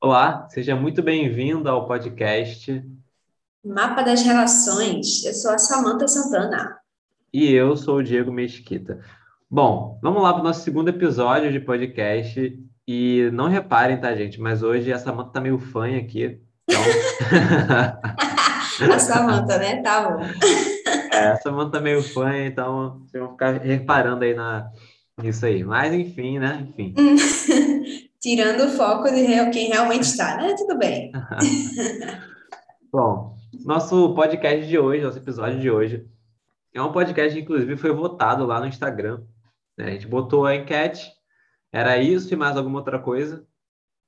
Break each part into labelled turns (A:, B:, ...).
A: Olá, seja muito bem-vindo ao podcast.
B: Mapa das Relações. Eu sou a Samanta Santana.
A: E eu sou o Diego Mesquita. Bom, vamos lá para o nosso segundo episódio de podcast. E não reparem, tá, gente? Mas hoje a Samanta tá meio fã aqui. Então...
B: a Samanta, né? Tá bom.
A: É, a Samanta tá meio fã, então vocês vão ficar reparando aí na, nisso aí. Mas enfim, né? Enfim.
B: Tirando o foco de quem realmente está, né? Tudo bem.
A: Bom, nosso podcast de hoje, nosso episódio de hoje, é um podcast que, inclusive, foi votado lá no Instagram. Né? A gente botou a enquete, era isso e mais alguma outra coisa,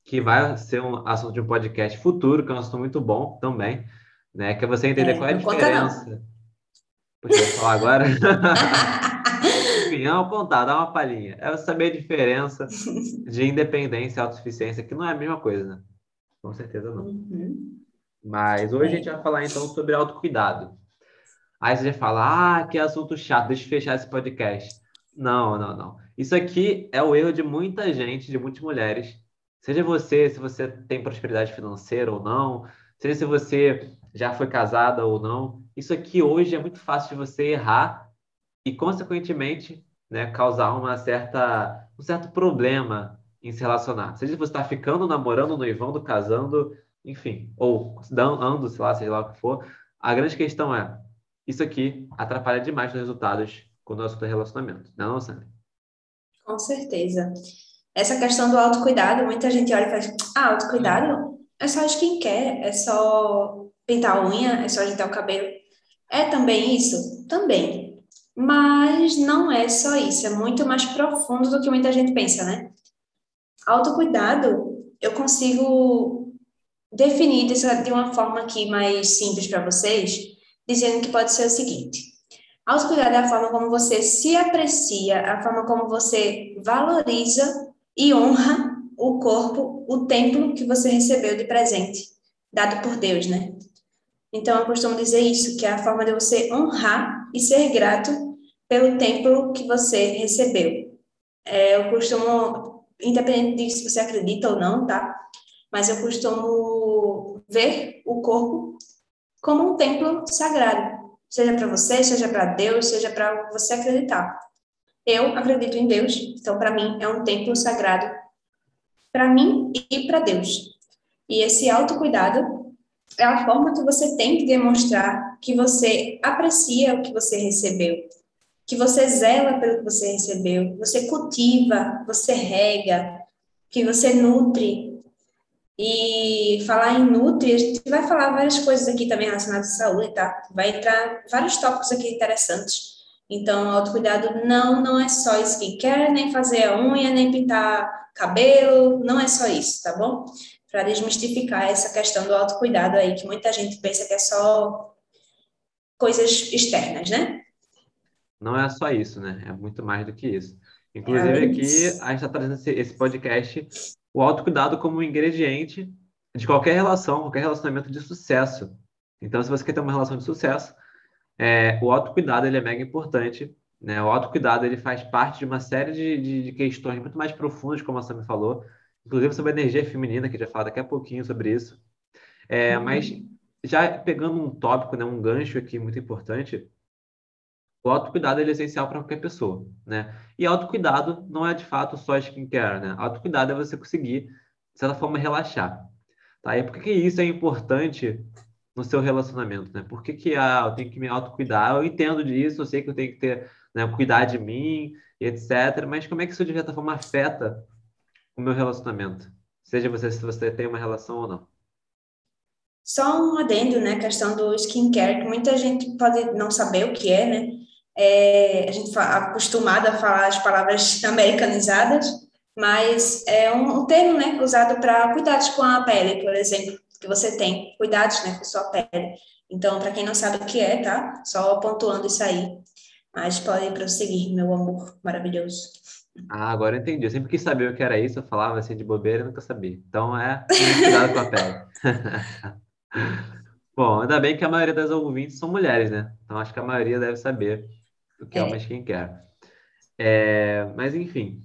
A: que vai ser um assunto de um podcast futuro, que é um assunto muito bom também, né? Que é você entender é, qual é a diferença. Podia falar agora? É contar, dá uma palhinha. É saber a diferença de independência e autossuficiência, que não é a mesma coisa, né? Com certeza não. Uhum. Mas hoje a gente vai falar então sobre autocuidado. Aí você já fala, ah, que assunto chato, deixa eu fechar esse podcast. Não, não, não. Isso aqui é o erro de muita gente, de muitas mulheres. Seja você, se você tem prosperidade financeira ou não, seja se você já foi casada ou não. Isso aqui hoje é muito fácil de você errar e, consequentemente, né, causar uma certa, um certo problema em se relacionar. Seja você está ficando, namorando, noivando, casando, enfim, ou andando, sei lá, seja lá o que for. A grande questão é, isso aqui atrapalha demais os resultados com o nosso relacionamento, não, é Sandra?
B: Com certeza. Essa questão do autocuidado, muita gente olha e faz, ah, autocuidado é só skincare, é só pintar a unha, é só ajeitar o cabelo. É também isso? Também. Mas não é só isso, é muito mais profundo do que muita gente pensa, né? Autocuidado, eu consigo definir de uma forma aqui mais simples para vocês, dizendo que pode ser o seguinte: autocuidado é a forma como você se aprecia, a forma como você valoriza e honra o corpo, o templo que você recebeu de presente, dado por Deus, né? Então, eu costumo dizer isso, que é a forma de você honrar e ser grato pelo templo que você recebeu. É, eu costumo, independente de se você acredita ou não, tá? Mas eu costumo ver o corpo como um templo sagrado, seja para você, seja para Deus, seja para você acreditar. Eu acredito em Deus, então para mim é um templo sagrado para mim e para Deus. E esse autocuidado é a forma que você tem que demonstrar que você aprecia o que você recebeu, que você zela pelo que você recebeu, você cultiva, você rega, que você nutre. E falar em nutri, a gente vai falar várias coisas aqui também relacionadas à saúde, tá? Vai entrar vários tópicos aqui interessantes. Então, autocuidado não, não é só skincare, nem fazer a unha, nem pintar cabelo, não é só isso, tá bom? Para desmistificar essa questão do autocuidado aí, que muita gente pensa que é só coisas externas, né?
A: Não é só isso, né? É muito mais do que isso. Inclusive, é aqui a gente está trazendo esse, esse podcast, o autocuidado como um ingrediente de qualquer relação, qualquer relacionamento de sucesso. Então, se você quer ter uma relação de sucesso, é, o autocuidado ele é mega importante. Né? O autocuidado ele faz parte de uma série de, de, de questões muito mais profundas, como a Sam falou, inclusive sobre a energia feminina, que já fala daqui a pouquinho sobre isso. É, uhum. Mas já pegando um tópico, né, um gancho aqui muito importante, o autocuidado é essencial para qualquer pessoa, né? E autocuidado não é de fato só skincare, né? Autocuidado é você conseguir, de certa forma, relaxar. Tá? E por que, que isso é importante no seu relacionamento, né? Por que, que ah, eu tenho que me autocuidar? Eu entendo disso, eu sei que eu tenho que ter, né, cuidar de mim, etc. Mas como é que isso, de certa forma, afeta o meu relacionamento? Seja você se você tem uma relação ou não.
B: Só um adendo, né? A questão do skincare, que muita gente pode não saber o que é, né? É, a gente acostumado a falar as palavras americanizadas, mas é um, um termo né, usado para cuidados com a pele, por exemplo, que você tem, cuidados né, com sua pele. Então, para quem não sabe o que é, tá? Só pontuando isso aí. Mas pode prosseguir, meu amor maravilhoso.
A: Ah, agora eu entendi. Eu sempre quis saber o que era isso, eu falava assim de bobeira e nunca sabia. Então é cuidado com a pele. Bom, ainda bem que a maioria das ouvintes são mulheres, né? Então acho que a maioria deve saber do que é, é uma skincare. É, mas, enfim.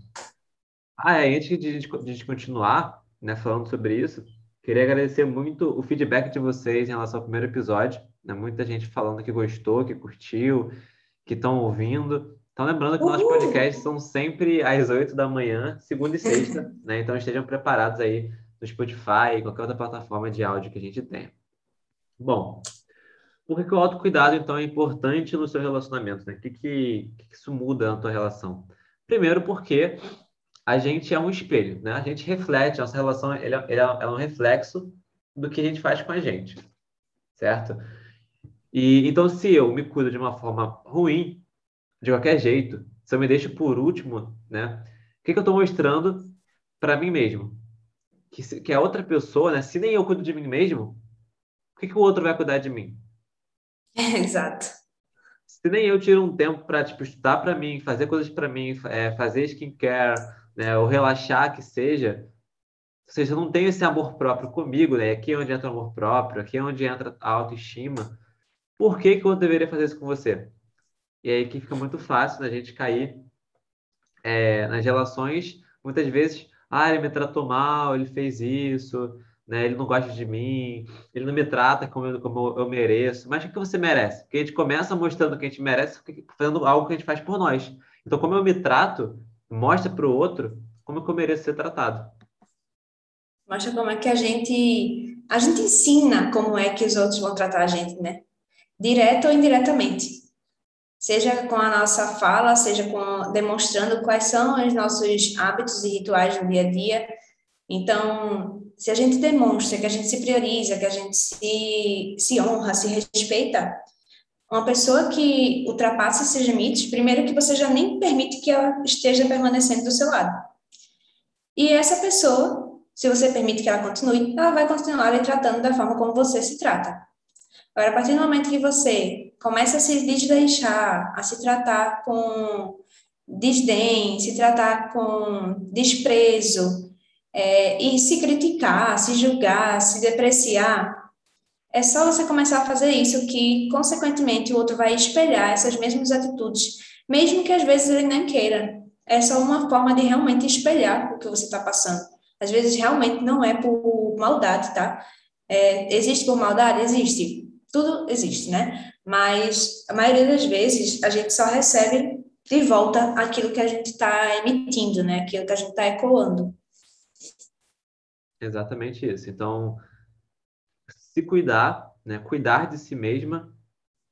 A: Ah, é, antes de, de, de continuar né, falando sobre isso, Queria agradecer muito o feedback de vocês em relação ao primeiro episódio. Né? Muita gente falando que gostou, que curtiu, que estão ouvindo. Então, lembrando que Uhul. nossos podcasts são sempre às 8 da manhã, segunda e sexta, né? Então, estejam preparados aí no Spotify, qualquer outra plataforma de áudio que a gente tenha. Bom, por que, que o autocuidado, então, é importante no seu relacionamento? Né? O que, que, que isso muda na tua relação? Primeiro, porque a gente é um espelho, né? A gente reflete, nossa relação ele é, ele é, um reflexo do que a gente faz com a gente, certo? E então, se eu me cuido de uma forma ruim, de qualquer jeito, se eu me deixo por último, né? O que, que eu estou mostrando para mim mesmo? Que, que a outra pessoa, né? Se nem eu cuido de mim mesmo, o que, que o outro vai cuidar de mim?
B: Exato.
A: Se nem eu tiro um tempo para tipo, estudar para mim, fazer coisas para mim, é, fazer skincare, né, ou relaxar que seja, ou seja, eu não tenho esse amor próprio comigo, né? Aqui é onde entra o amor próprio, aqui é onde entra a autoestima. Por que, que eu deveria fazer isso com você? E aí que fica muito fácil da gente cair é, nas relações, muitas vezes, ah, ele me tratou mal, ele fez isso, né? Ele não gosta de mim, ele não me trata como eu, como eu mereço. Mas o que você merece? Porque a gente começa mostrando que a gente merece, fazendo algo que a gente faz por nós. Então, como eu me trato, mostra para o outro como eu mereço ser tratado.
B: Mostra como é que a gente a gente ensina como é que os outros vão tratar a gente, né? Direto ou indiretamente. Seja com a nossa fala, seja com demonstrando quais são os nossos hábitos e rituais no dia a dia. Então, se a gente demonstra que a gente se prioriza, que a gente se, se honra, se respeita, uma pessoa que ultrapassa esses limites, primeiro que você já nem permite que ela esteja permanecendo do seu lado. E essa pessoa, se você permite que ela continue, ela vai continuar lhe tratando da forma como você se trata. Agora, a partir do momento que você começa a se desdeixar, a se tratar com desdém, se tratar com desprezo, é, e se criticar, se julgar, se depreciar, é só você começar a fazer isso que, consequentemente, o outro vai espelhar essas mesmas atitudes, mesmo que às vezes ele nem queira. É só uma forma de realmente espelhar o que você está passando. Às vezes, realmente, não é por maldade, tá? É, existe por maldade? Existe. Tudo existe, né? Mas, a maioria das vezes, a gente só recebe de volta aquilo que a gente está emitindo, né? Aquilo que a gente está ecoando.
A: Exatamente isso. Então, se cuidar, né, cuidar de si mesma,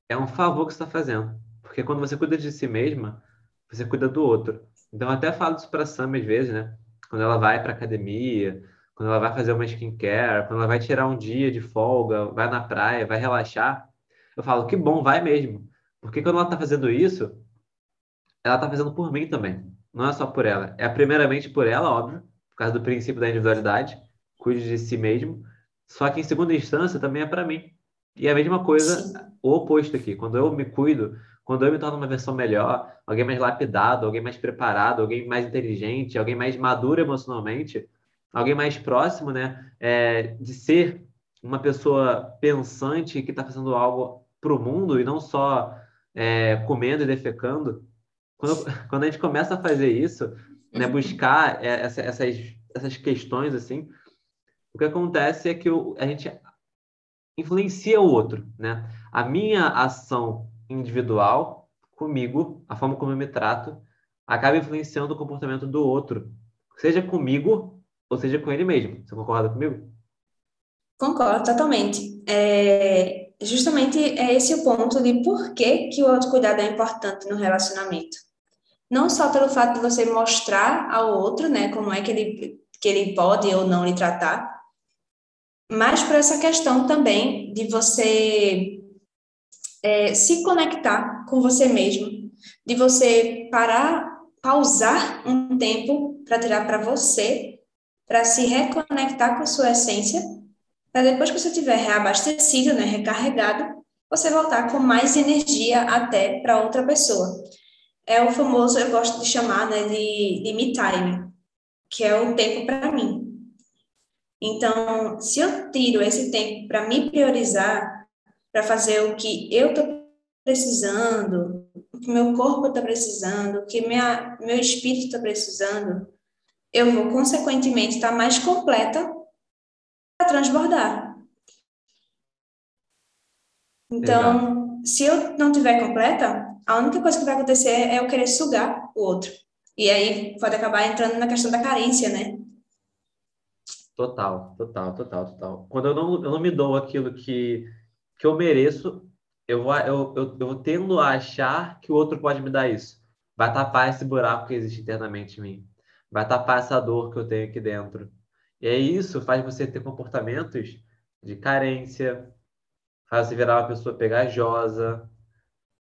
A: é um favor que você está fazendo. Porque quando você cuida de si mesma, você cuida do outro. Então, eu até falo isso para a Sam às vezes, né? Quando ela vai para academia, quando ela vai fazer uma skincare, quando ela vai tirar um dia de folga, vai na praia, vai relaxar, eu falo, que bom, vai mesmo. Porque quando ela está fazendo isso, ela está fazendo por mim também. Não é só por ela. É primeiramente por ela, óbvio, por causa do princípio da individualidade, cuide de si mesmo. Só que em segunda instância também é para mim. E é a mesma coisa, Sim. o oposto aqui. Quando eu me cuido, quando eu me torno uma versão melhor, alguém mais lapidado, alguém mais preparado, alguém mais inteligente, alguém mais maduro emocionalmente, alguém mais próximo, né, é, de ser uma pessoa pensante que está fazendo algo para o mundo e não só é, comendo e defecando. Quando, quando a gente começa a fazer isso, né, buscar é, essa, essas, essas questões assim, o que acontece é que a gente influencia o outro, né? A minha ação individual comigo, a forma como eu me trato, acaba influenciando o comportamento do outro, seja comigo ou seja com ele mesmo. Você concorda comigo?
B: Concordo totalmente. É, justamente é esse o ponto de por que, que o autocuidado é importante no relacionamento. Não só pelo fato de você mostrar ao outro, né, como é que ele, que ele pode ou não lhe tratar, mas por essa questão também de você é, se conectar com você mesmo, de você parar, pausar um tempo para tirar para você, para se reconectar com sua essência, para depois que você estiver reabastecido, né, recarregado, você voltar com mais energia até para outra pessoa. É o famoso, eu gosto de chamar né, de, de me time, que é o tempo para mim. Então, se eu tiro esse tempo para me priorizar, para fazer o que eu estou precisando, o que meu corpo está precisando, o que minha, meu espírito está precisando, eu vou, consequentemente, estar tá mais completa para transbordar. Então, Exato. se eu não tiver completa, a única coisa que vai acontecer é eu querer sugar o outro. E aí pode acabar entrando na questão da carência, né?
A: Total, total, total, total. Quando eu não, eu não me dou aquilo que, que eu mereço, eu vou, eu, eu, eu tendo a achar que o outro pode me dar isso. Vai tapar esse buraco que existe internamente em mim. Vai tapar essa dor que eu tenho aqui dentro. E aí isso faz você ter comportamentos de carência, faz você virar uma pessoa pegajosa,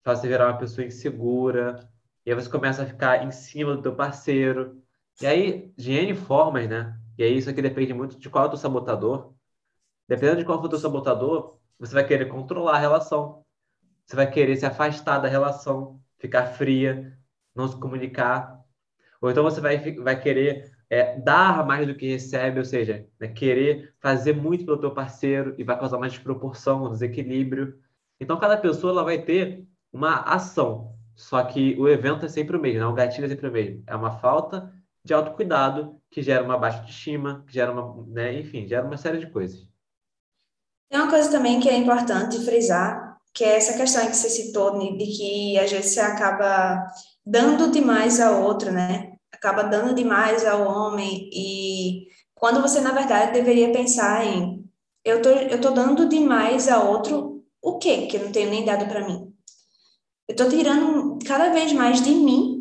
A: faz você virar uma pessoa insegura. E aí você começa a ficar em cima do teu parceiro. E aí, de N formas, né? E aí isso aqui depende muito de qual é o teu sabotador. Dependendo de qual for o teu sabotador, você vai querer controlar a relação. Você vai querer se afastar da relação, ficar fria, não se comunicar. Ou então você vai, vai querer é, dar mais do que recebe, ou seja, né, querer fazer muito pelo teu parceiro e vai causar mais desproporção, um desequilíbrio. Então, cada pessoa ela vai ter uma ação, só que o evento é sempre o mesmo, né? o gatilho é sempre o mesmo. É uma falta de autocuidado que gera uma baixa autoestima, que gera uma, né, enfim, gera uma série de coisas.
B: Tem uma coisa também que é importante frisar, que é essa questão que você citou, de que às vezes você acaba dando demais ao outro, né? Acaba dando demais ao homem e quando você, na verdade, deveria pensar em eu tô, eu tô dando demais ao outro o quê que eu não tenho nem dado para mim? Eu tô tirando cada vez mais de mim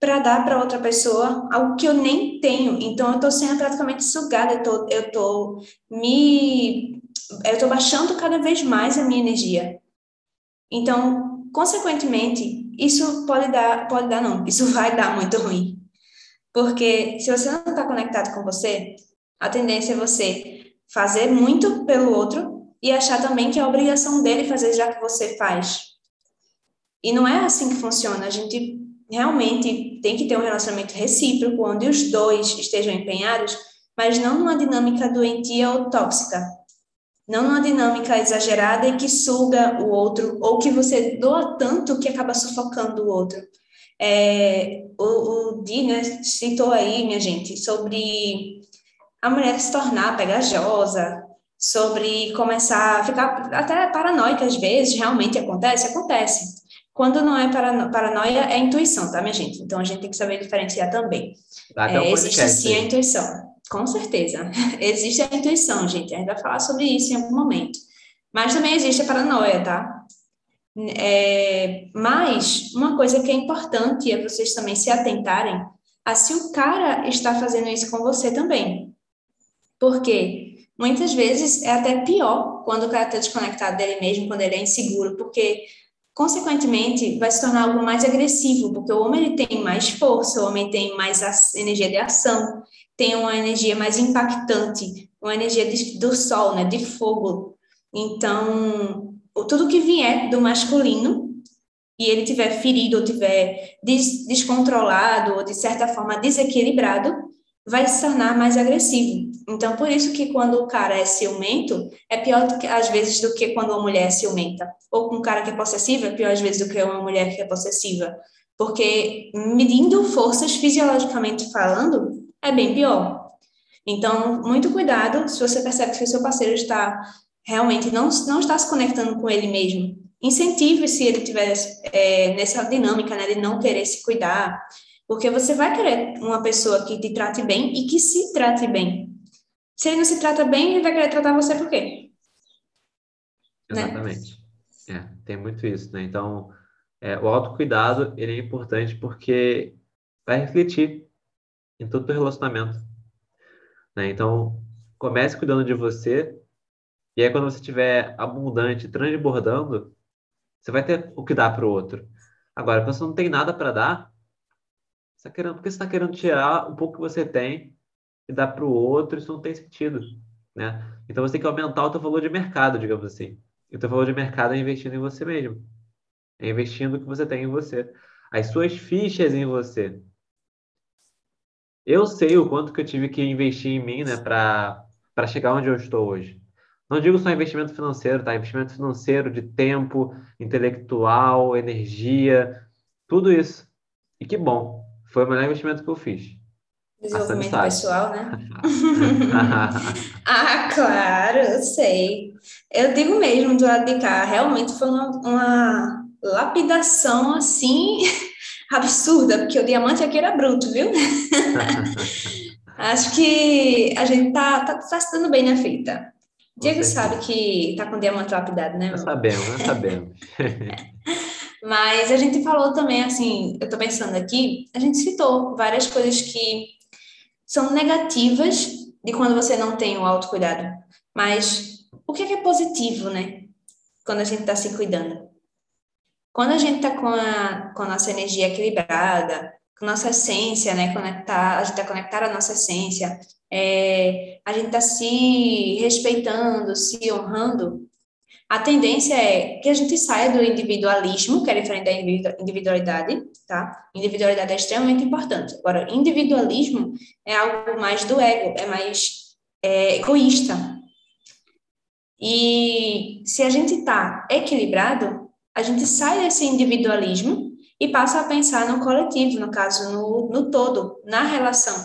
B: para dar para outra pessoa algo que eu nem tenho. Então, eu estou sendo praticamente sugada, eu tô, eu tô me. Eu estou baixando cada vez mais a minha energia. Então, consequentemente, isso pode dar, pode dar não, isso vai dar muito ruim. Porque se você não está conectado com você, a tendência é você fazer muito pelo outro e achar também que é obrigação dele fazer já que você faz. E não é assim que funciona. A gente realmente tem que ter um relacionamento recíproco, onde os dois estejam empenhados, mas não numa dinâmica doentia ou tóxica. Não numa dinâmica exagerada e que suga o outro, ou que você doa tanto que acaba sufocando o outro. É, o, o Di né, citou aí, minha gente, sobre a mulher se tornar pegajosa, sobre começar a ficar até paranoica às vezes, realmente acontece? Acontece. Quando não é paranoia, é intuição, tá, minha gente? Então a gente tem que saber diferenciar também. É, existe sim a intuição, com certeza. existe a intuição, gente. A gente vai falar sobre isso em algum momento. Mas também existe a paranoia, tá? É, mas uma coisa que é importante é vocês também se atentarem a se o cara está fazendo isso com você também. Porque muitas vezes é até pior quando o cara está desconectado dele mesmo, quando ele é inseguro, porque consequentemente, vai se tornar algo mais agressivo, porque o homem ele tem mais força, o homem tem mais energia de ação, tem uma energia mais impactante, uma energia de, do sol, né, de fogo. Então, tudo que vier do masculino e ele tiver ferido ou tiver des, descontrolado ou de certa forma desequilibrado, vai se tornar mais agressivo. Então, por isso que quando o cara é ciumento, é pior que, às vezes do que quando uma mulher é ciumenta. Ou com um cara que é possessivo, é pior às vezes do que uma mulher que é possessiva. Porque medindo forças fisiologicamente falando, é bem pior. Então, muito cuidado se você percebe que o seu parceiro está realmente não, não está se conectando com ele mesmo. Incentive se ele tiver é, nessa dinâmica né, de não querer se cuidar, porque você vai querer uma pessoa que te trate bem e que se trate bem. Se ele não se trata bem, ele vai querer tratar você por quê?
A: Né? Exatamente. Né? É, tem muito isso, né? Então, é, o autocuidado, ele é importante porque vai refletir em todo o relacionamento. Né? Então, comece cuidando de você e aí quando você estiver abundante, transbordando, você vai ter o que dar para o outro. Agora, quando você não tem nada para dar, tá querendo, porque você está querendo tirar um pouco que você tem e dar para o outro, isso não tem sentido, né? Então você tem que aumentar o teu valor de mercado, digamos assim. E o teu valor de mercado é investindo em você mesmo. É investindo o que você tem em você. As suas fichas em você. Eu sei o quanto que eu tive que investir em mim, né, para chegar onde eu estou hoje. Não digo só investimento financeiro, tá? Investimento financeiro de tempo, intelectual, energia, tudo isso. E que bom, foi o melhor investimento que eu fiz.
B: Desenvolvimento pessoal, né? ah, claro, eu sei. Eu digo mesmo do lado de cá, realmente foi uma, uma lapidação assim absurda, porque o diamante aqui era bruto, viu? Acho que a gente tá, tá, tá se dando bem na fita. Diego sabe que tá com diamante lapidado, né?
A: Nós sabemos, nós sabemos.
B: Mas a gente falou também, assim, eu tô pensando aqui, a gente citou várias coisas que são negativas de quando você não tem o autocuidado. Mas o que é, que é positivo, né? Quando a gente está se cuidando. Quando a gente está com a, com a nossa energia equilibrada, com a nossa essência, né? Conectar, a gente está conectada à nossa essência, é, a gente está se respeitando, se honrando, a tendência é que a gente saia do individualismo, que é diferente da individualidade, tá? Individualidade é extremamente importante. Agora, individualismo é algo mais do ego, é mais é, egoísta. E se a gente está equilibrado, a gente sai desse individualismo e passa a pensar no coletivo, no caso, no, no todo, na relação.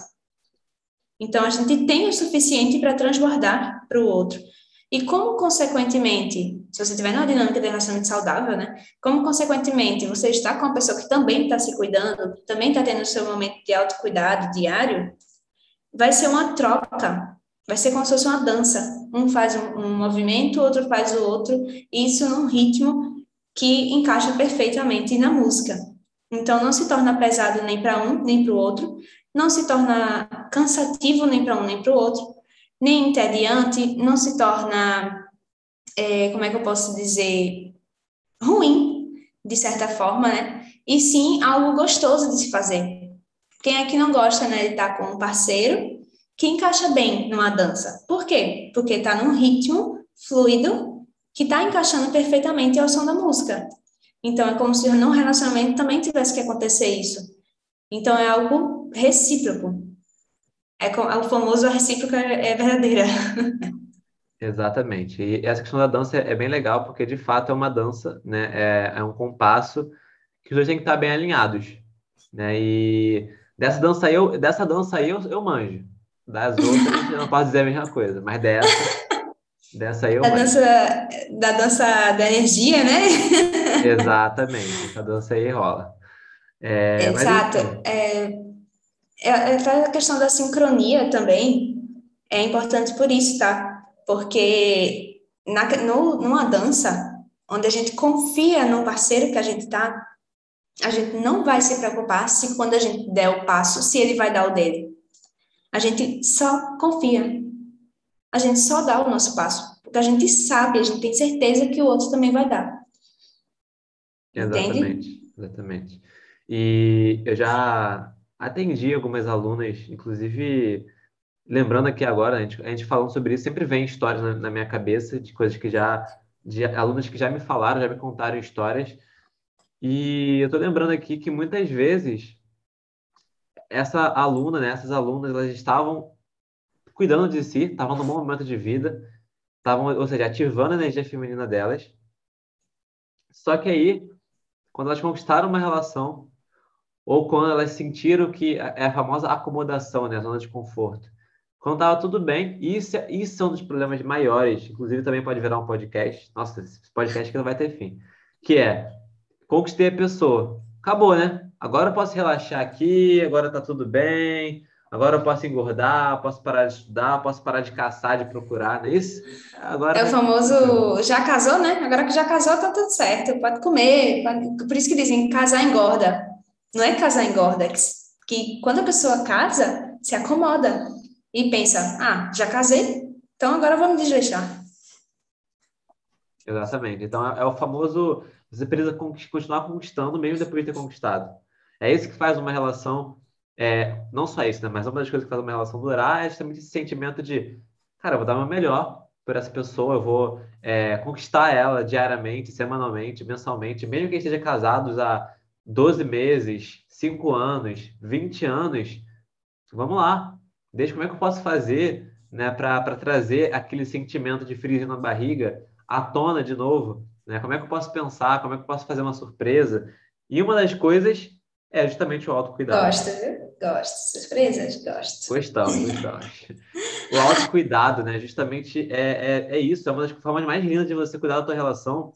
B: Então, a gente tem o suficiente para transbordar para o outro. E como, consequentemente, se você estiver numa dinâmica de relacionamento saudável, né? Como, consequentemente, você está com uma pessoa que também está se cuidando, também está tendo o seu momento de autocuidado diário, vai ser uma troca, vai ser como se fosse uma dança. Um faz um, um movimento, o outro faz o outro, e isso num ritmo que encaixa perfeitamente na música. Então, não se torna pesado nem para um, nem para o outro, não se torna cansativo nem para um, nem para o outro, nem entediante, não se torna, é, como é que eu posso dizer, ruim, de certa forma, né? E sim algo gostoso de se fazer. Quem é que não gosta, né, de estar com um parceiro que encaixa bem numa dança? Por quê? Porque está num ritmo fluido que está encaixando perfeitamente ao som da música. Então, é como se num relacionamento também tivesse que acontecer isso. Então, é algo recíproco. É, é o famoso a recíproca é verdadeira.
A: Exatamente. E essa questão da dança é bem legal, porque de fato é uma dança, né? É, é um compasso que os dois têm que estar bem alinhados, né? E dessa dança aí, eu, dessa dança aí eu, eu manjo. Das outras eu não posso dizer a mesma coisa, mas dessa, dessa aí eu
B: da manjo. dança, da dança da energia, né?
A: Exatamente. Essa dança aí rola.
B: É, Exato. Mas, é, é, a questão da sincronia também é importante por isso, tá? Porque na, no, numa dança, onde a gente confia no parceiro que a gente tá, a gente não vai se preocupar se quando a gente der o passo, se ele vai dar o dele. A gente só confia. A gente só dá o nosso passo. Porque a gente sabe, a gente tem certeza que o outro também vai dar.
A: Exatamente, Entende? exatamente. E eu já atendi algumas alunas, inclusive, lembrando aqui agora, a gente, a gente falando sobre isso, sempre vem histórias na, na minha cabeça de coisas que já, de alunos que já me falaram, já me contaram histórias. E eu estou lembrando aqui que muitas vezes essa aluna, né, essas alunas, elas estavam cuidando de si, estavam num bom momento de vida, estavam, ou seja, ativando a energia feminina delas. Só que aí, quando elas conquistaram uma relação, ou quando elas sentiram que é a famosa acomodação, né, a zona de conforto. Quando estava tudo bem, isso, é, isso é um dos problemas maiores, inclusive também pode virar um podcast. Nossa, esse podcast que não vai ter fim. Que é, conquistei a pessoa. Acabou, né? Agora eu posso relaxar aqui, agora tá tudo bem, agora eu posso engordar, posso parar de estudar, posso parar de caçar, de procurar, não é isso?
B: Agora é o famoso já casou, né? Agora que já casou, tá tudo certo, pode comer. Pode... Por isso que dizem casar engorda. Não é casar engorda, que quando a pessoa casa, se acomoda e pensa, ah, já casei, então agora vamos desleixar.
A: Exatamente. Então é, é o famoso você precisa continuar conquistando mesmo depois de ter conquistado. É isso que faz uma relação, é, não só isso, né? Mas uma das coisas que faz uma relação durar é justamente esse sentimento de, cara, eu vou dar o meu melhor por essa pessoa, eu vou é, conquistar ela diariamente, semanalmente, mensalmente, mesmo que esteja casados há 12 meses, 5 anos, 20 anos, vamos lá. Deixa como é que eu posso fazer né, para trazer aquele sentimento de frio na barriga à tona de novo. Né? Como é que eu posso pensar? Como é que eu posso fazer uma surpresa? E uma das coisas é justamente o autocuidado.
B: Gosta, viu? Gosto. Surpresas? Gosto.
A: Gostamos, gostamos. o autocuidado, né? Justamente é, é, é isso. É uma das formas mais lindas de você cuidar da tua relação.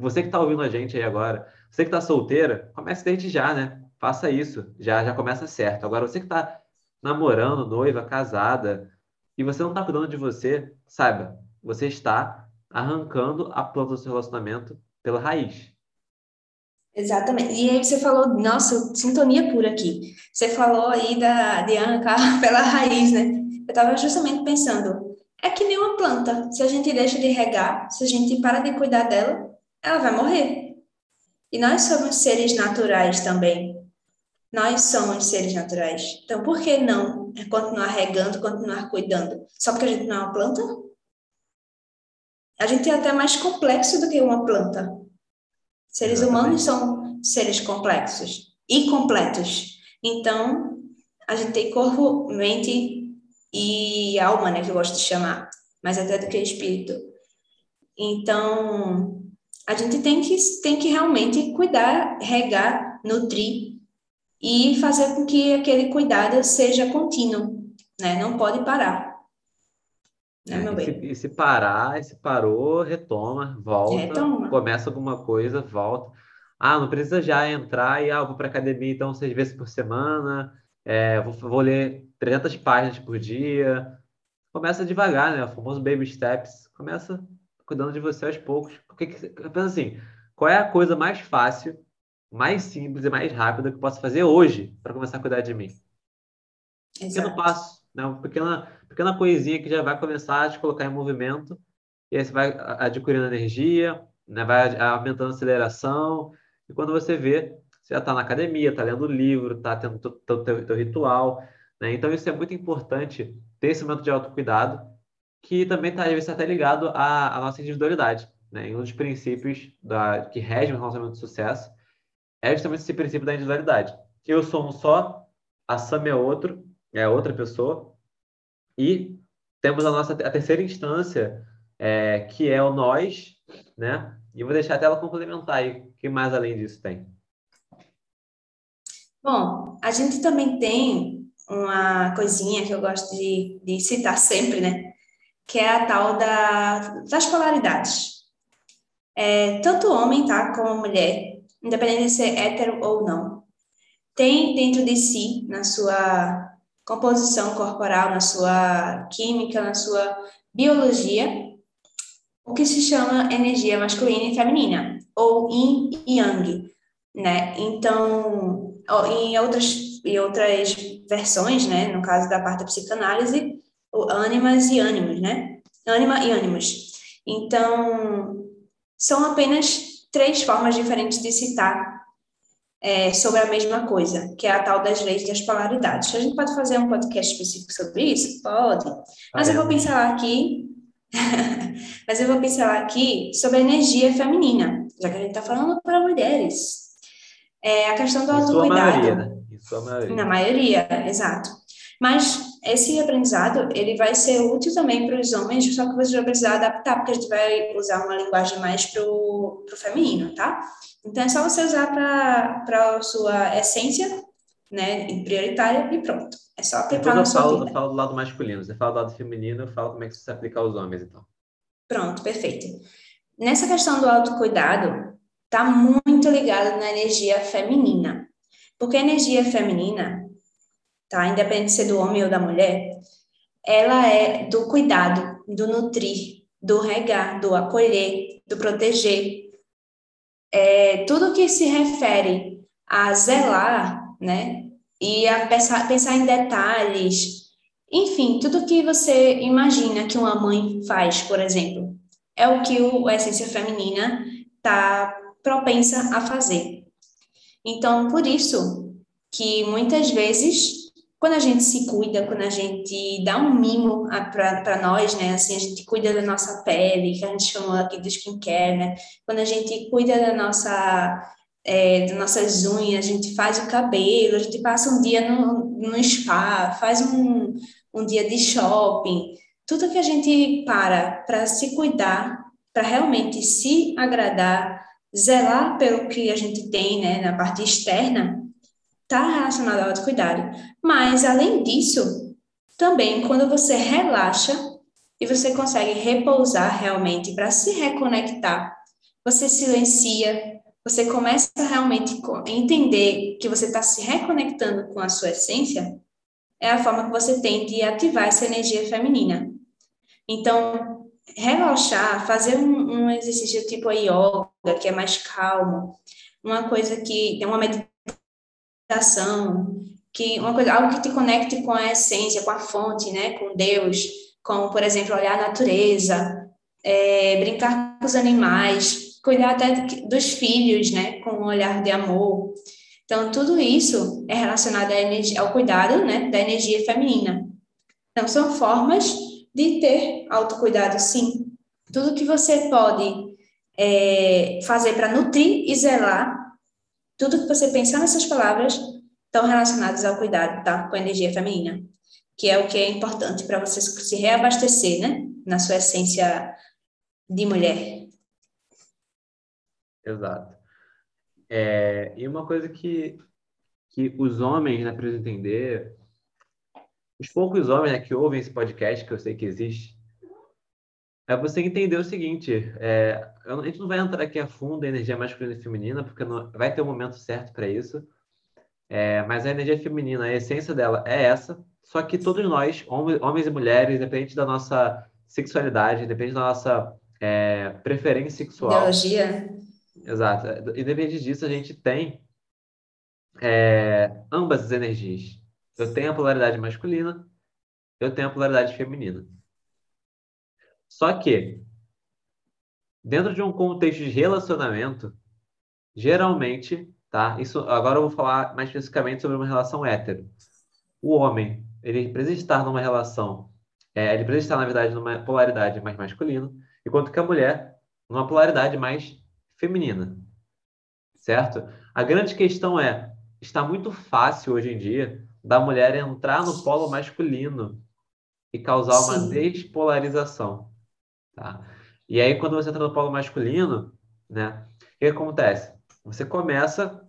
A: Você que está ouvindo a gente aí agora, você que está solteira, comece desde já, né? Faça isso. Já, já começa certo. Agora, você que está namorando, noiva, casada, e você não está cuidando de você, saiba, você está arrancando a planta do seu relacionamento pela raiz.
B: Exatamente. E aí você falou, nossa, sintonia pura aqui. Você falou aí da, de arrancar pela raiz, né? Eu estava justamente pensando, é que nem uma planta. Se a gente deixa de regar, se a gente para de cuidar dela, ela vai morrer. E nós somos seres naturais também. Nós somos seres naturais. Então, por que não continuar regando, continuar cuidando? Só porque a gente não é uma planta? A gente é até mais complexo do que uma planta. Seres humanos são seres complexos e completos. Então, a gente tem corpo, mente e alma, né, que eu gosto de chamar, mais até do que espírito. Então, a gente tem que, tem que realmente cuidar, regar, nutrir e fazer com que aquele cuidado seja contínuo, né? Não pode parar.
A: Né, meu bem? E se, e se parar, se parou, retoma, volta, retoma. começa alguma coisa, volta. Ah, não precisa já entrar e ah, vou para academia então seis vezes por semana, é, vou, vou ler 300 páginas por dia. Começa devagar, né? O famoso baby steps. Começa cuidando de você aos poucos. Porque, pensa assim, qual é a coisa mais fácil, mais simples e mais rápida que eu posso fazer hoje para começar a cuidar de mim? Exato. Pequeno passo né? Uma pequena, pequena coisinha que já vai começar a te colocar em movimento, e aí você vai adquirindo energia, né? vai aumentando a aceleração, e quando você vê, você já está na academia, está lendo livro, está tendo teu, teu, teu ritual, né? Então isso é muito importante, ter esse momento de autocuidado, que também está, às vezes, até ligado à, à nossa individualidade. Né? E um dos princípios da, que regem o relacionamento de sucesso é justamente esse princípio da individualidade. Eu sou um só, a Sam é outro, é outra pessoa. E temos a nossa a terceira instância, é, que é o nós, né? E vou deixar a tela complementar aí. O que mais além disso tem?
B: Bom, a gente também tem uma coisinha que eu gosto de, de citar sempre, né? Que é a tal da, das polaridades. É, tanto homem, tá, como mulher, independente de ser hétero ou não, tem dentro de si, na sua composição corporal, na sua química, na sua biologia, o que se chama energia masculina e feminina, ou yin e yang, né? Então, em outras, em outras versões, né, no caso da parte da psicanálise, ânimas e ânimos, né? Ânima e ânimos. Então, são apenas três formas diferentes de citar é, sobre a mesma coisa, que é a tal das leis das polaridades. A gente pode fazer um podcast específico sobre isso? Pode. Mas eu vou pincelar aqui. mas eu vou pincelar aqui sobre a energia feminina, já que a gente está falando para mulheres. É a questão do autocuidado. Maioria, né? Na maioria, exato. Mas esse aprendizado, ele vai ser útil também para os homens, só que você vai precisar adaptar, porque a gente vai usar uma linguagem mais para o feminino, tá? Então, é só você usar para a sua essência, né, prioritária e pronto. É só aplicar
A: na sua vida. Eu falo do lado masculino, você fala do lado feminino, eu falo como é que você aplica aos homens, então.
B: Pronto, perfeito. Nessa questão do autocuidado, está muito ligado na energia feminina. Porque a energia feminina, tá, independente de ser do homem ou da mulher, ela é do cuidado, do nutrir, do regar, do acolher, do proteger, é, tudo que se refere a zelar, né, e a pensar, pensar em detalhes, enfim, tudo que você imagina que uma mãe faz, por exemplo, é o que o, a essência feminina está propensa a fazer. Então, por isso que muitas vezes quando a gente se cuida, quando a gente dá um mimo para nós, né? Assim, a gente cuida da nossa pele, que a gente chamou aqui do skincare, né? Quando a gente cuida da nossa, é, das nossas unhas, a gente faz o cabelo, a gente passa um dia no, no spa, faz um, um dia de shopping. Tudo que a gente para para se cuidar, para realmente se agradar, zelar pelo que a gente tem, né? Na parte externa, está relacionado ao autocuidado. Mas, além disso, também quando você relaxa e você consegue repousar realmente para se reconectar, você silencia, você começa realmente entender que você está se reconectando com a sua essência, é a forma que você tem de ativar essa energia feminina. Então, relaxar, fazer um, um exercício tipo a yoga, que é mais calmo, uma coisa que tem uma meditação, que uma coisa, algo que te conecte com a essência, com a fonte, né, com Deus, como por exemplo olhar a natureza, é, brincar com os animais, cuidar até dos filhos, né, com um olhar de amor. Então tudo isso é relacionado energia, ao cuidado, né, da energia feminina. Então são formas de ter autocuidado, sim. Tudo que você pode é, fazer para nutrir e zelar, tudo que você pensar nessas palavras estão relacionadas ao cuidado, tá? Com a energia feminina, que é o que é importante para você se reabastecer, né? Na sua essência de mulher.
A: Exato. É, e uma coisa que, que os homens né, precisam entender os poucos homens né, que ouvem esse podcast, que eu sei que existe, é você entender o seguinte: é, a gente não vai entrar aqui a fundo em energia masculina e feminina, porque não, vai ter um momento certo para isso. É, mas a energia feminina, a essência dela é essa. Só que todos nós, homens e mulheres, independente da nossa sexualidade, independente da nossa é, preferência sexual.
B: Ideologia.
A: Exato. Independente disso, a gente tem é, ambas as energias. Eu tenho a polaridade masculina, eu tenho a polaridade feminina. Só que, dentro de um contexto de relacionamento, geralmente, tá? Isso agora eu vou falar mais especificamente sobre uma relação hétero. O homem, ele precisa estar numa relação, é, ele precisa estar, na verdade, numa polaridade mais masculina, enquanto que a mulher, numa polaridade mais feminina. Certo? A grande questão é, está muito fácil hoje em dia da mulher entrar no polo masculino e causar uma Sim. despolarização. Tá? E aí, quando você entra no polo masculino, né, o que acontece? Você começa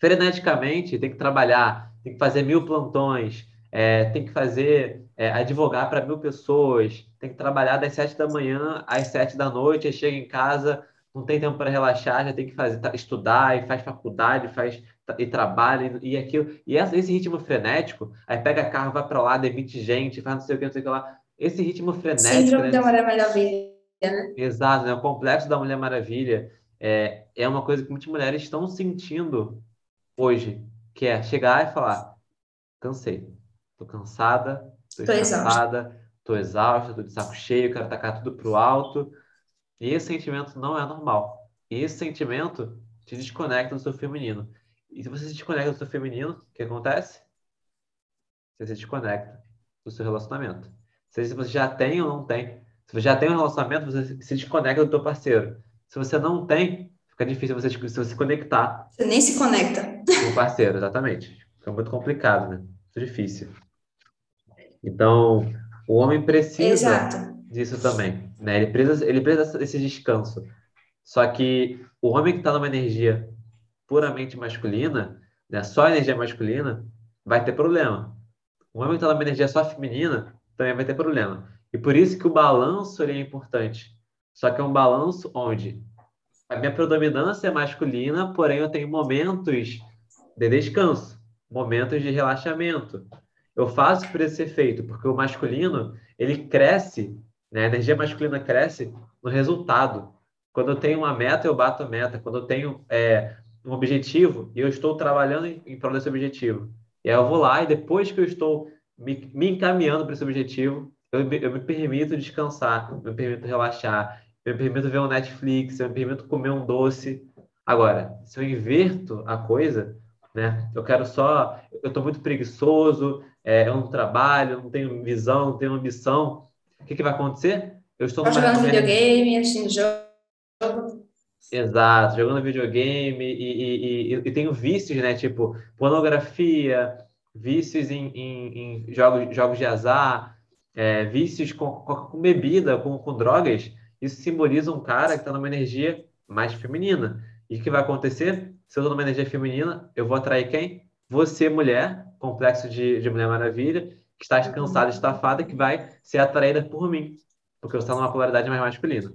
A: freneticamente, tem que trabalhar, tem que fazer mil plantões, é, tem que fazer, é, advogar para mil pessoas, tem que trabalhar das sete da manhã às sete da noite, aí chega em casa, não tem tempo para relaxar, já tem que fazer, tá, estudar, e faz faculdade, faz e trabalha e, aquilo. E esse ritmo frenético, aí pega carro, vai para lá, demite gente, faz não sei o que, não sei o que lá. Esse ritmo frenético.
B: Síndrome né? da Mulher Maravilha, né?
A: Exato, né? O complexo da Mulher Maravilha é, é uma coisa que muitas mulheres estão sentindo hoje, que é chegar e falar: cansei, tô cansada, tô, tô estressada, tô exausta, tô de saco cheio, quero tacar tudo pro alto. E esse sentimento não é normal. E esse sentimento te desconecta do seu feminino. E se você se desconecta do seu feminino, o que acontece? Você se desconecta do seu relacionamento. Seja se você já tem ou não tem. Se você já tem um relacionamento, você se desconecta do seu parceiro. Se você não tem, fica difícil você se conectar.
B: Você nem se conecta.
A: Com o parceiro, exatamente. Fica muito complicado, né? Muito difícil. Então, o homem precisa Exato. disso também. Né? Ele, precisa, ele precisa desse descanso. Só que o homem que está numa energia puramente masculina, né, só energia masculina, vai ter problema. O homem que está numa energia só feminina também vai ter problema. E por isso que o balanço é importante. Só que é um balanço onde a minha predominância é masculina, porém eu tenho momentos de descanso, momentos de relaxamento. Eu faço por esse efeito, porque o masculino, ele cresce, né? a energia masculina cresce no resultado. Quando eu tenho uma meta, eu bato a meta. Quando eu tenho é, um objetivo e eu estou trabalhando em, em prol desse objetivo. E aí eu vou lá e depois que eu estou me, me encaminhando para esse objetivo, eu me, eu me permito descansar, eu me permito relaxar, eu me permito ver um Netflix, eu me permito comer um doce. Agora, se eu inverto a coisa, né? Eu quero só, eu estou muito preguiçoso, é, eu não trabalho, não tenho visão, não tenho ambição. O que, que vai acontecer?
B: Eu estou jogando videogame, assistindo jogo.
A: Exato, jogando videogame e, e, e, e tenho vícios, né? Tipo, pornografia, vícios em, em, em jogos, jogos de azar, é, vícios com, com, bebida, com, com drogas. Isso simboliza um cara que está numa energia mais feminina. E o que vai acontecer? Se eu estou numa energia feminina, eu vou atrair quem? você, mulher, complexo de, de Mulher Maravilha, que está cansada, estafada, que vai ser atraída por mim, porque você está numa polaridade mais masculina.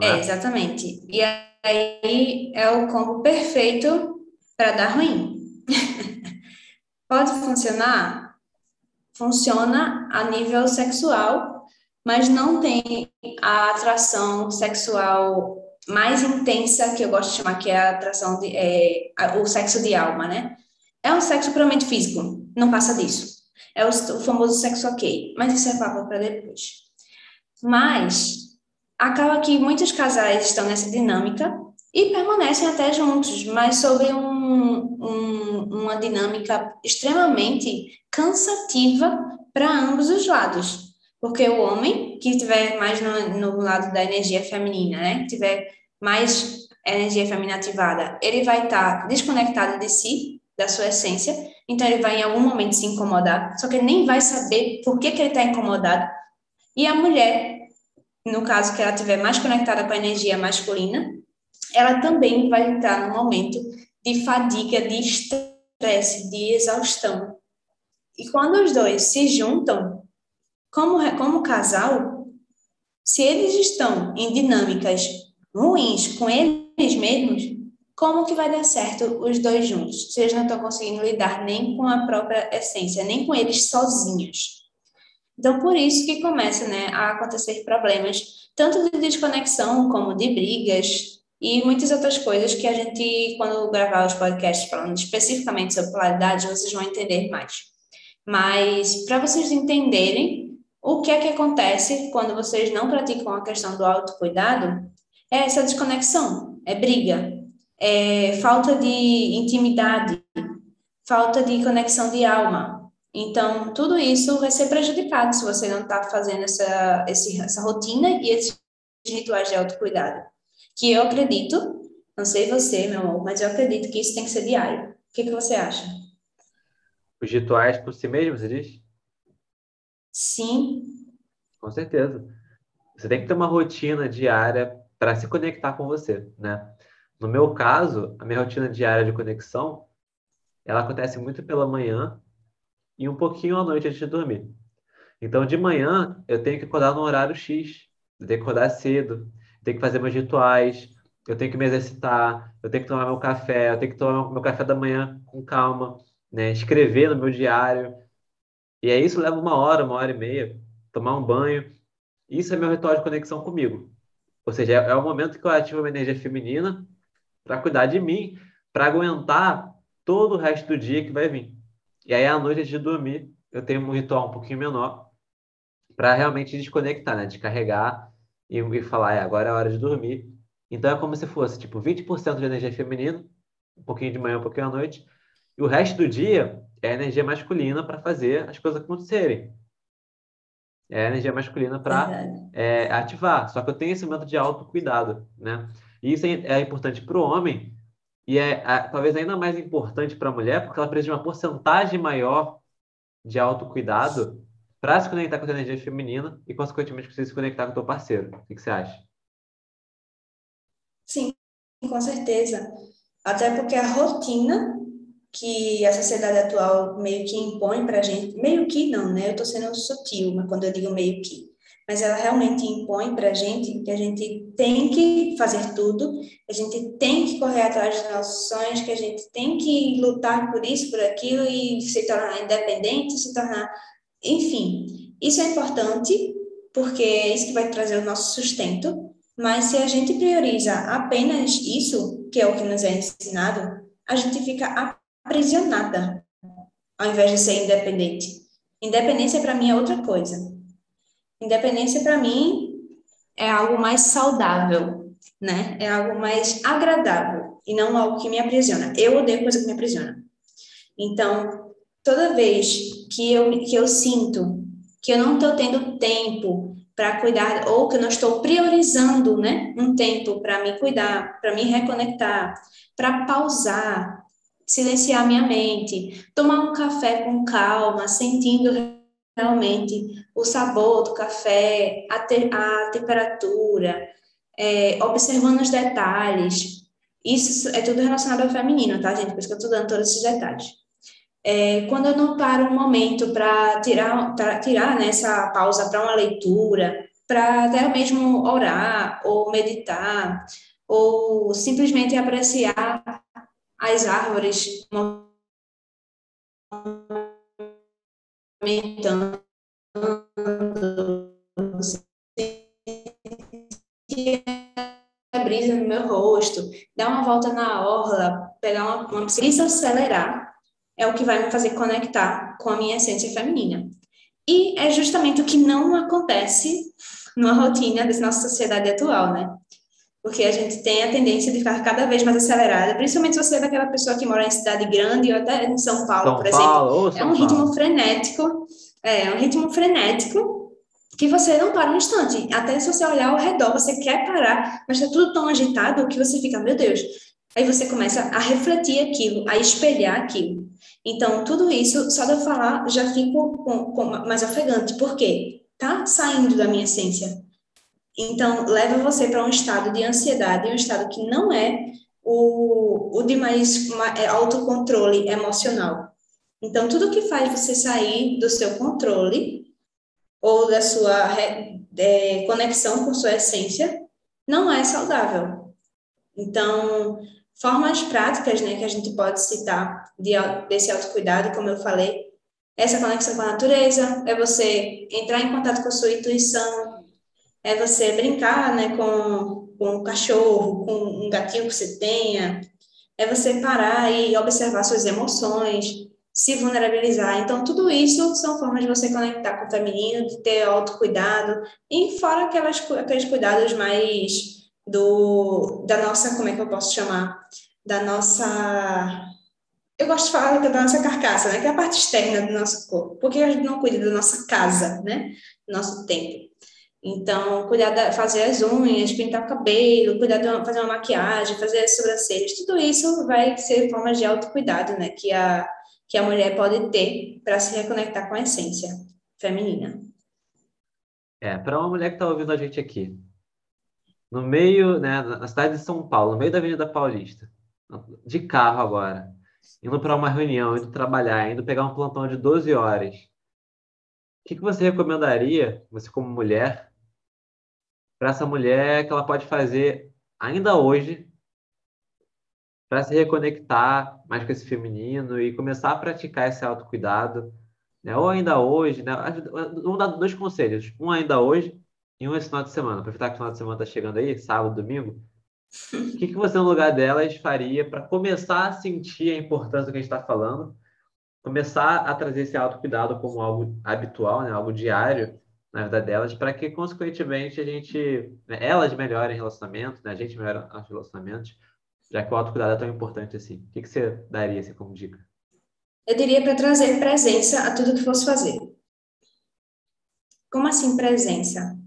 B: É? é, exatamente. E aí é o combo perfeito para dar ruim. Pode funcionar? Funciona a nível sexual, mas não tem a atração sexual mais intensa, que eu gosto de chamar que é a atração de, é, o sexo de alma, né? É um sexo puramente físico, não passa disso. É o, o famoso sexo ok, mas isso é papo para depois. Mas acaba que muitos casais estão nessa dinâmica e permanecem até juntos, mas sobre um, um, uma dinâmica extremamente cansativa para ambos os lados. Porque o homem que estiver mais no, no lado da energia feminina, né, que tiver mais energia feminina ativada, ele vai estar tá desconectado de si, da sua essência, então ele vai em algum momento se incomodar, só que ele nem vai saber por que, que ele está incomodado. E a mulher, no caso que ela estiver mais conectada com a energia masculina, ela também vai entrar no momento de fadiga, de estresse, de exaustão. E quando os dois se juntam, como, como casal, se eles estão em dinâmicas ruins com eles mesmos, como que vai dar certo os dois juntos? Se eles não estão conseguindo lidar nem com a própria essência, nem com eles sozinhos. Então, por isso que começa né, a acontecer problemas, tanto de desconexão como de brigas e muitas outras coisas que a gente, quando gravar os podcasts falando especificamente sobre polaridade, vocês vão entender mais. Mas, para vocês entenderem o que é que acontece quando vocês não praticam a questão do autocuidado, é essa desconexão, é briga, é falta de intimidade, falta de conexão de alma. Então, tudo isso vai ser prejudicado se você não está fazendo essa, essa rotina e esses rituais de autocuidado. Que eu acredito, não sei você, meu amor, mas eu acredito que isso tem que ser diário. O que, que você acha?
A: Os rituais por si mesmo, você diz?
B: Sim.
A: Com certeza. Você tem que ter uma rotina diária para se conectar com você, né? No meu caso, a minha rotina diária de conexão, ela acontece muito pela manhã e um pouquinho à noite antes de dormir. Então, de manhã, eu tenho que acordar no horário X, eu tenho que acordar cedo, eu tenho que fazer meus rituais, eu tenho que me exercitar, eu tenho que tomar meu café, eu tenho que tomar meu café da manhã com calma, né? escrever no meu diário. E aí isso leva uma hora, uma hora e meia, tomar um banho. Isso é meu ritual de conexão comigo. Ou seja, é, o momento que eu ativo a minha energia feminina para cuidar de mim, para aguentar todo o resto do dia que vai vir. E aí, à noite, de dormir, eu tenho um ritual um pouquinho menor para realmente desconectar, né? Descarregar e, e falar, é, agora é a hora de dormir. Então, é como se fosse, tipo, 20% de energia feminina, um pouquinho de manhã, um pouquinho à noite, e o resto do dia é energia masculina para fazer as coisas acontecerem é energia masculina para é, ativar. Só que eu tenho esse momento de autocuidado, né? E isso é, é importante para o homem e é, é, talvez ainda mais importante para a mulher, porque ela precisa de uma porcentagem maior de autocuidado para se conectar com a energia feminina e, consequentemente, precisa se conectar com o teu parceiro. O que, que você acha?
B: Sim, com certeza. Até porque a rotina que a sociedade atual meio que impõe para a gente, meio que não, né? Eu estou sendo sutil, mas quando eu digo meio que, mas ela realmente impõe para a gente que a gente tem que fazer tudo, a gente tem que correr atrás dos nossos sonhos, que a gente tem que lutar por isso, por aquilo e se tornar independente, se tornar, enfim, isso é importante porque é isso que vai trazer o nosso sustento. Mas se a gente prioriza apenas isso, que é o que nos é ensinado, a gente fica aprisionada, ao invés de ser independente. Independência para mim é outra coisa. Independência para mim é algo mais saudável, né? É algo mais agradável e não algo que me aprisiona. Eu odeio coisa que me aprisiona. Então, toda vez que eu que eu sinto que eu não estou tendo tempo para cuidar ou que eu não estou priorizando, né, um tempo para me cuidar, para me reconectar, para pausar, silenciar minha mente, tomar um café com calma, sentindo realmente o sabor do café, a, te, a temperatura, é, observando os detalhes. Isso é tudo relacionado ao feminino, tá, gente? Por isso que eu estou dando todos esses detalhes. É, quando eu não paro um momento para tirar, pra tirar né, essa pausa para uma leitura, para até mesmo orar ou meditar, ou simplesmente apreciar as árvores movimentando, a brisa no meu rosto, dar uma volta na orla, pegar uma, uma acelerar é o que vai me fazer conectar com a minha essência feminina. E é justamente o que não acontece numa rotina dessa nossa sociedade atual, né? Porque a gente tem a tendência de ficar cada vez mais acelerada, principalmente se você é daquela pessoa que mora em cidade grande ou até em São Paulo,
A: São
B: por
A: Paulo,
B: exemplo. é um ritmo frenético, é um ritmo frenético que você não para um instante. Até se você olhar ao redor, você quer parar, mas está tudo tão agitado que você fica, meu Deus. Aí você começa a refletir aquilo, a espelhar aquilo. Então, tudo isso, só de eu falar, já fico com, com mais ofegante. Por quê? Tá saindo da minha essência. Então, leva você para um estado de ansiedade, um estado que não é o, o de mais é autocontrole emocional. Então, tudo que faz você sair do seu controle ou da sua é, conexão com sua essência não é saudável. Então, formas práticas né, que a gente pode citar de, desse autocuidado, como eu falei, essa conexão com a natureza, é você entrar em contato com a sua intuição, é você brincar né, com, com um cachorro, com um gatinho que você tenha, é você parar e observar suas emoções, se vulnerabilizar. Então, tudo isso são formas de você conectar com o feminino, de ter autocuidado, e fora aquelas, aqueles cuidados mais do, da nossa, como é que eu posso chamar? Da nossa. Eu gosto de falar da nossa carcaça, né? Que é a parte externa do nosso corpo. Porque a gente não cuida da nossa casa, né? Do nosso tempo. Então, cuidar de fazer as unhas, pintar o cabelo, cuidar de uma, fazer uma maquiagem, fazer as sobrancelhas, tudo isso vai ser formas de autocuidado, né? Que a, que a mulher pode ter para se reconectar com a essência feminina.
A: É, para uma mulher que está ouvindo a gente aqui, no meio, né, na cidade de São Paulo, no meio da Avenida Paulista, de carro agora, indo para uma reunião, indo trabalhar, indo pegar um plantão de 12 horas, o que, que você recomendaria, você como mulher, para essa mulher que ela pode fazer ainda hoje para se reconectar mais com esse feminino e começar a praticar esse autocuidado, né? Ou ainda hoje, né? Vamos dar dois conselhos, um ainda hoje e um esse final de semana. Aproveitar que o final de semana está chegando aí, sábado, domingo. O que, que você, no lugar delas, faria para começar a sentir a importância do que a gente está falando, começar a trazer esse autocuidado como algo habitual, né? algo diário na vida delas, para que, consequentemente, a gente, né? elas melhorem relacionamento, né? a gente melhore os relacionamentos, já que o autocuidado é tão importante assim. O que, que você daria assim, como dica?
B: Eu diria para trazer presença a tudo que fosse fazer. Como assim presença?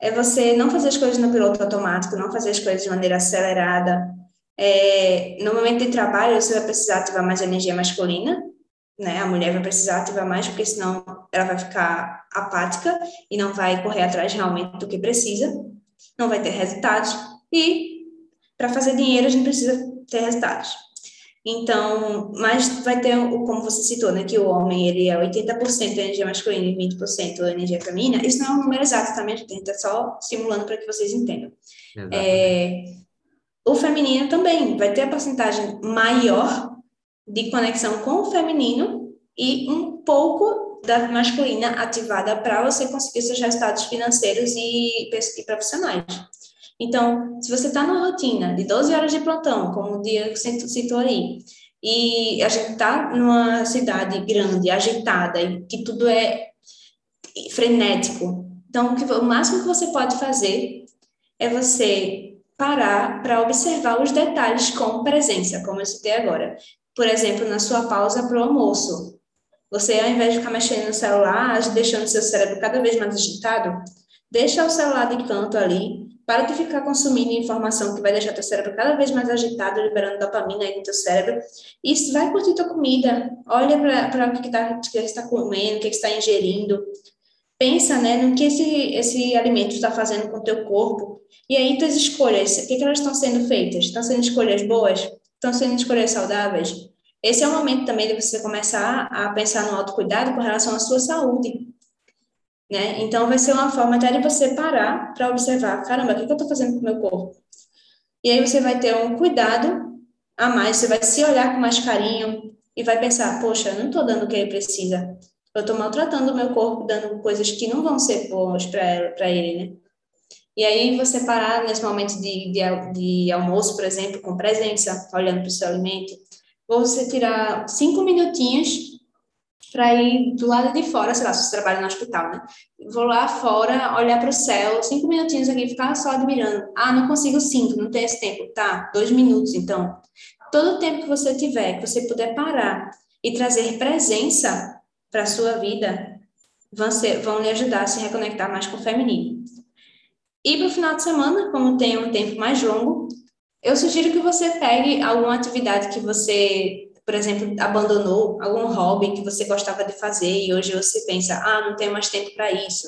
B: é você não fazer as coisas no piloto automático, não fazer as coisas de maneira acelerada. É, no momento de trabalho, você vai precisar ativar mais energia masculina, né? A mulher vai precisar ativar mais, porque senão ela vai ficar apática e não vai correr atrás realmente do que precisa, não vai ter resultados. E para fazer dinheiro, a gente precisa ter resultados. Então, mas vai ter, como você citou, né, que o homem ele é 80% energia masculina e 20% energia feminina. Isso não é um número exato, também, tá, a gente está só simulando para que vocês entendam. É, o feminino também vai ter a porcentagem maior de conexão com o feminino e um pouco da masculina ativada para você conseguir seus resultados financeiros e, e profissionais. Então, se você está numa rotina de 12 horas de plantão, como o dia que você citou aí, e a gente está numa cidade grande, agitada, e que tudo é frenético, então o máximo que você pode fazer é você parar para observar os detalhes com presença, como eu citei agora. Por exemplo, na sua pausa para o almoço. Você, ao invés de ficar mexendo no celular, deixando seu cérebro cada vez mais agitado, deixa o celular de canto ali, para de ficar consumindo informação que vai deixar teu cérebro cada vez mais agitado, liberando dopamina aí no teu cérebro. E vai curtir tua comida. Olha para o que, tá, está comendo, o que, está ingerindo. pensa, né, no que esse, esse alimento está fazendo com o teu corpo, e aí tuas escolhas, o que, que elas estão sendo feitas? Estão sendo escolhas boas? Estão sendo escolhas saudáveis? Esse é o momento também de você começar a pensar no autocuidado com relação à sua saúde, né? Então, vai ser uma forma até de você parar para observar, caramba, o que, eu estou fazendo com o meu corpo? E aí você vai ter um cuidado a mais, você vai se olhar com mais carinho e vai pensar, poxa, eu não estou dando o que ele precisa. Eu estou maltratando o meu corpo, dando coisas que não vão ser boas para ele, né? E aí você parar nesse momento de, de, de almoço, por exemplo, com presença, olhando para o seu alimento, ou você tirar cinco minutinhos para ir do lado de fora, sei lá, se você trabalha no hospital, né? Vou lá fora, olhar para o céu, cinco minutinhos aqui, ficar só admirando. Ah, não consigo cinco, não tem esse tempo. Tá, dois minutos, então. Todo o tempo que você tiver, que você puder parar e trazer presença para a sua vida, vão, ser, vão lhe ajudar a se reconectar mais com o feminino. E para o final de semana, como tem um tempo mais longo, eu sugiro que você pegue alguma atividade que você por exemplo, abandonou algum hobby que você gostava de fazer e hoje você pensa, ah, não tenho mais tempo para isso.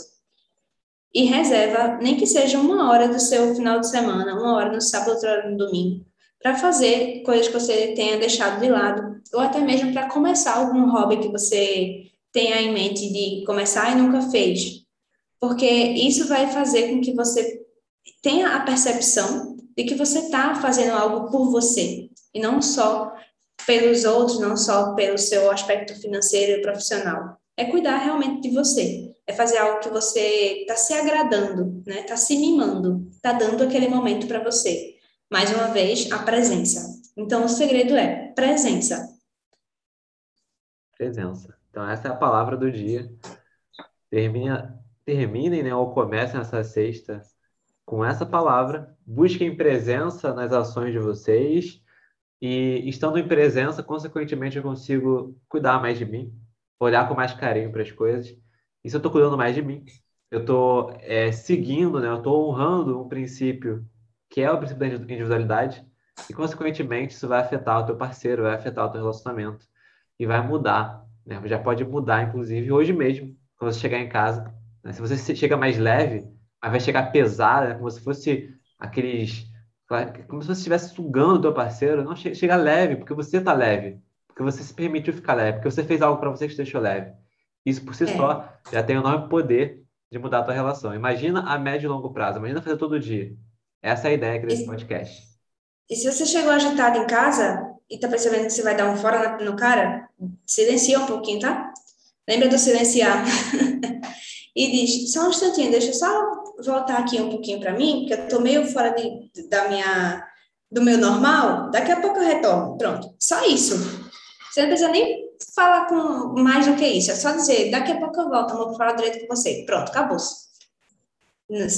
B: E reserva, nem que seja uma hora do seu final de semana, uma hora no sábado, outra hora no domingo, para fazer coisas que você tenha deixado de lado, ou até mesmo para começar algum hobby que você tenha em mente de começar e nunca fez. Porque isso vai fazer com que você tenha a percepção de que você está fazendo algo por você, e não só pelos outros, não só pelo seu aspecto financeiro e profissional. É cuidar realmente de você. É fazer algo que você está se agradando, né? Está se mimando, está dando aquele momento para você. Mais uma vez, a presença. Então, o segredo é presença.
A: Presença. Então, essa é a palavra do dia. Termina, terminem, né, ou comecem essa sexta com essa palavra. Busquem presença nas ações de vocês e estando em presença, consequentemente, eu consigo cuidar mais de mim, olhar com mais carinho para as coisas. Isso eu estou cuidando mais de mim. Eu estou é, seguindo, né? eu estou honrando um princípio que é o princípio da individualidade. E, consequentemente, isso vai afetar o teu parceiro, vai afetar o teu relacionamento. E vai mudar. Né? Já pode mudar, inclusive, hoje mesmo, quando você chegar em casa. Né? Se você chega mais leve, mas vai chegar pesado, né? como se fosse aqueles como se você estivesse sugando o teu parceiro. Não, chega leve, porque você está leve. Porque você se permitiu ficar leve. Porque você fez algo para você que te deixou leve. Isso por si é. só já tem o enorme poder de mudar a tua relação. Imagina a médio e longo prazo. Imagina fazer todo dia. Essa é a ideia desse e, podcast.
B: E se você chegou agitado em casa e tá percebendo que você vai dar um fora no cara, silencia um pouquinho, tá? Lembra do silenciar. e diz, só um instantinho, deixa eu só voltar aqui um pouquinho para mim, porque eu estou meio fora de, da minha, do meu normal, daqui a pouco eu retorno. Pronto, só isso. Você não precisa nem falar com mais do que isso, é só dizer, daqui a pouco eu volto, eu vou falar direito com você. Pronto, acabou.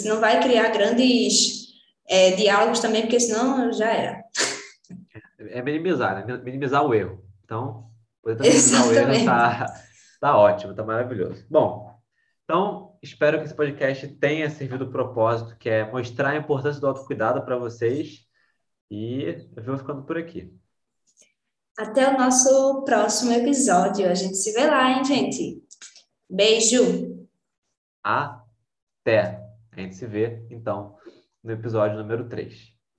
B: Não vai criar grandes é, diálogos também, porque senão já era.
A: É minimizar, né? Minimizar o erro. Então, poder minimizar o erro tá, tá ótimo, tá maravilhoso. Bom, então, espero que esse podcast tenha servido o propósito, que é mostrar a importância do autocuidado para vocês. E eu vou ficando por aqui.
B: Até o nosso próximo episódio. A gente se vê lá, hein, gente? Beijo!
A: Até! A gente se vê, então, no episódio número 3.